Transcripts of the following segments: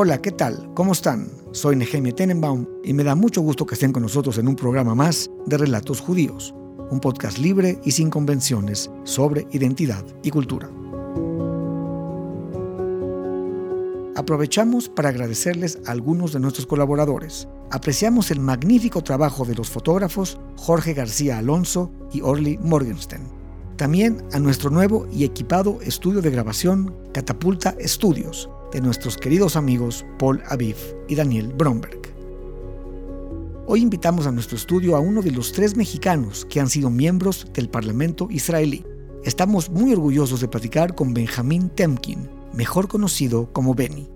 Hola, ¿qué tal? ¿Cómo están? Soy Nehemia Tenenbaum y me da mucho gusto que estén con nosotros en un programa más de Relatos Judíos, un podcast libre y sin convenciones sobre identidad y cultura. Aprovechamos para agradecerles a algunos de nuestros colaboradores. Apreciamos el magnífico trabajo de los fotógrafos Jorge García Alonso y Orly Morgenstern. También a nuestro nuevo y equipado estudio de grabación Catapulta Studios, de nuestros queridos amigos Paul Aviv y Daniel Bromberg. Hoy invitamos a nuestro estudio a uno de los tres mexicanos que han sido miembros del Parlamento israelí. Estamos muy orgullosos de platicar con Benjamín Temkin, mejor conocido como Benny.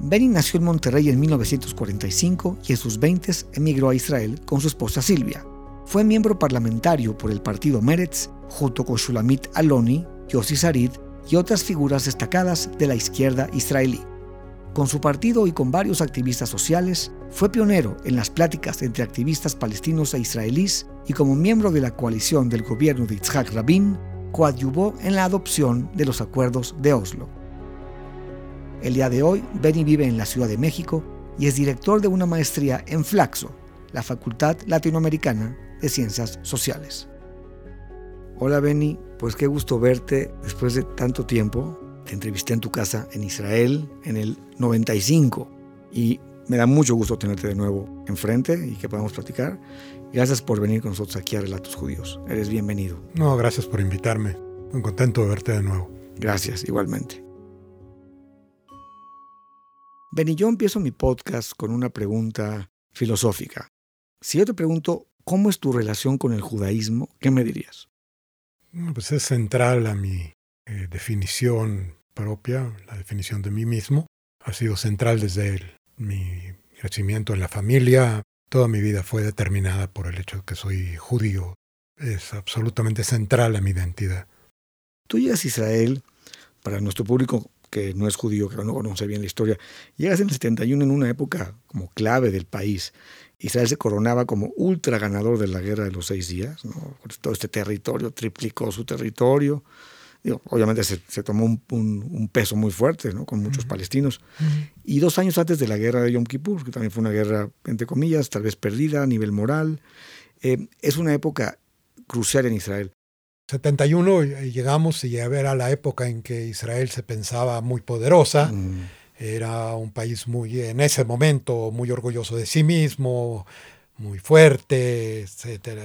Benny nació en Monterrey en 1945 y en sus 20 emigró a Israel con su esposa Silvia. Fue miembro parlamentario por el partido Meretz junto con Shulamit Aloni, Yossi Sarid y otras figuras destacadas de la izquierda israelí. Con su partido y con varios activistas sociales, fue pionero en las pláticas entre activistas palestinos e israelíes y como miembro de la coalición del gobierno de Yitzhak Rabin, coadyuvó en la adopción de los acuerdos de Oslo. El día de hoy, Benny vive en la Ciudad de México y es director de una maestría en Flaxo, la Facultad Latinoamericana de Ciencias Sociales. Hola Benny, pues qué gusto verte después de tanto tiempo. Te entrevisté en tu casa en Israel en el 95 y me da mucho gusto tenerte de nuevo enfrente y que podamos platicar. Gracias por venir con nosotros aquí a Relatos Judíos. Eres bienvenido. No, gracias por invitarme. Muy contento de verte de nuevo. Gracias, igualmente. Benny, yo empiezo mi podcast con una pregunta filosófica. Si yo te pregunto, ¿cómo es tu relación con el judaísmo? ¿Qué me dirías? Pues es central a mi eh, definición propia, la definición de mí mismo. Ha sido central desde mi crecimiento en la familia. Toda mi vida fue determinada por el hecho de que soy judío. Es absolutamente central a mi identidad. Tú llegas a Israel, para nuestro público que no es judío, que no conoce bien la historia, llegas en el 71 en una época como clave del país. Israel se coronaba como ultra ganador de la guerra de los seis días. ¿no? Todo este territorio triplicó su territorio. obviamente se, tomó un, peso muy fuerte ¿no? con muchos palestinos. Y dos años antes de la guerra de Yom Kippur, que también fue una guerra, entre comillas, tal vez perdida a nivel moral, eh, es una época crucial en Israel. 71 eh, llegamos y a ver a la época en que Israel se pensaba muy poderosa. Era un país muy, en ese momento, muy orgulloso de sí mismo, muy fuerte,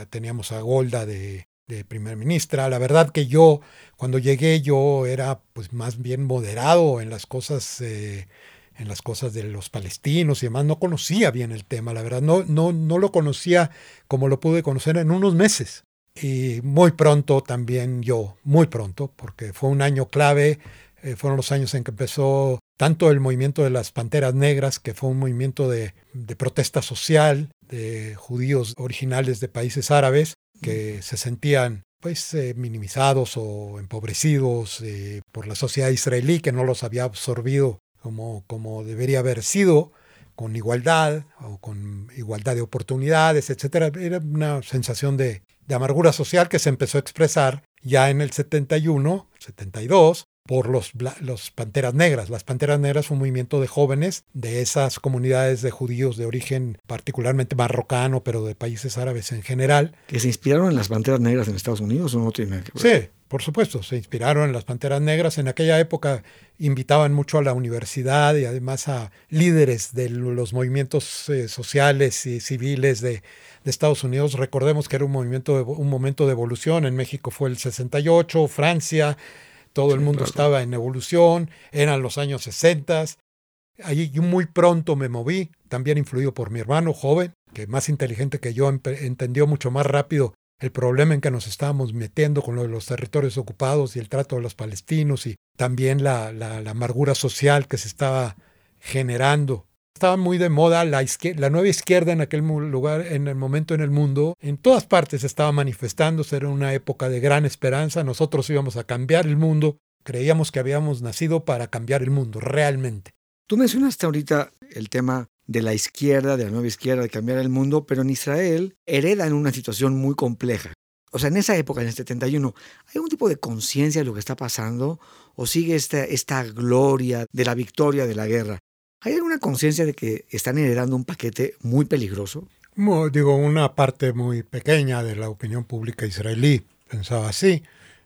Teníamos a Golda de, de primer ministra. La verdad que yo, cuando llegué, yo era pues más bien moderado en las cosas, eh, en las cosas de los palestinos y demás. No conocía bien el tema, la verdad. No, no, no lo conocía como lo pude conocer en unos meses. Y muy pronto también yo, muy pronto, porque fue un año clave eh, fueron los años en que empezó tanto el movimiento de las Panteras Negras, que fue un movimiento de, protesta social de judíos originales de países árabes, que se sentían pues eh, minimizados o empobrecidos eh, por la sociedad israelí, que no los había absorbido como, como debería haber sido, con igualdad o con igualdad de oportunidades, etc. Era una sensación de, de amargura social que se empezó a expresar ya en el 71, 72, por los, los Panteras Negras. Las Panteras Negras fue un movimiento de jóvenes de esas comunidades de judíos de origen particularmente marrocano, pero de países árabes en general. ¿Que se inspiraron en las Panteras Negras en Estados Unidos o no tiene que ver? Sí, por supuesto, se inspiraron en las Panteras Negras. En aquella época invitaban mucho a la universidad y además a líderes de los movimientos eh, sociales y civiles de, de, Estados Unidos. Recordemos que era un, movimiento un momento de evolución. En México fue el 68, Francia, todo el mundo estaba en evolución, eran los años 60. Allí muy pronto me moví, también influido por mi hermano joven, que más inteligente que yo entendió mucho más rápido el problema en que nos estábamos metiendo con lo de los territorios ocupados y el trato de los palestinos y también la, la amargura social que se estaba generando estaba muy de moda la, nueva izquierda en aquel lugar, en el momento en el mundo. En todas partes estaba manifestándose, era una época de gran esperanza. Nosotros íbamos a cambiar el mundo. Creíamos que habíamos nacido para cambiar el mundo, realmente. Tú mencionaste ahorita el tema de la izquierda, de la nueva izquierda, de cambiar el mundo, pero en Israel hereda en una situación muy compleja. O sea, en esa época, en el 71, ¿hay un tipo de conciencia de lo que está pasando? ¿O sigue esta gloria de la victoria de la guerra? ¿Hay alguna conciencia de que están heredando un paquete muy peligroso? digo, una parte muy pequeña de la opinión pública israelí pensaba así.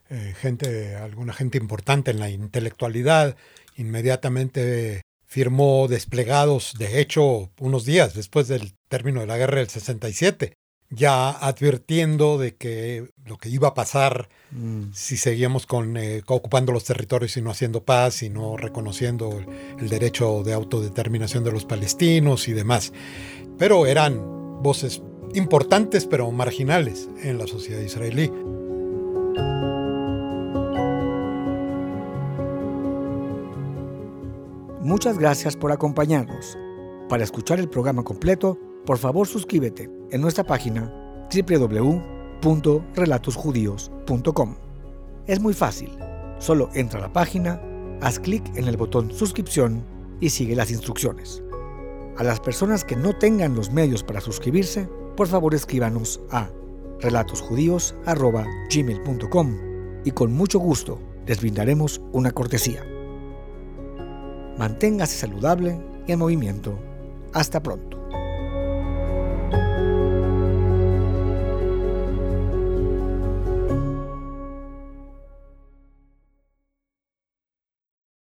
Eh, gente, alguna gente importante en la intelectualidad inmediatamente firmó desplegados, de hecho, unos días después del término de la guerra del 67, ya advirtiendo de que lo que iba a pasar mm. si seguíamos con, eh, ocupando los territorios y no haciendo paz y no reconociendo el, el, derecho de autodeterminación de los palestinos y demás. Pero eran voces importantes pero marginales en la sociedad israelí. Muchas gracias por acompañarnos. Para escuchar el programa completo, por favor suscríbete en nuestra página www.relatosjudíos.com. Es muy fácil. Solo entra a la página, haz clic en el botón suscripción y sigue las instrucciones. A las personas que no tengan los medios para suscribirse, por favor escríbanos a relatosjudíos.gmail.com y con mucho gusto les brindaremos una cortesía. Manténgase saludable y en movimiento. Hasta pronto.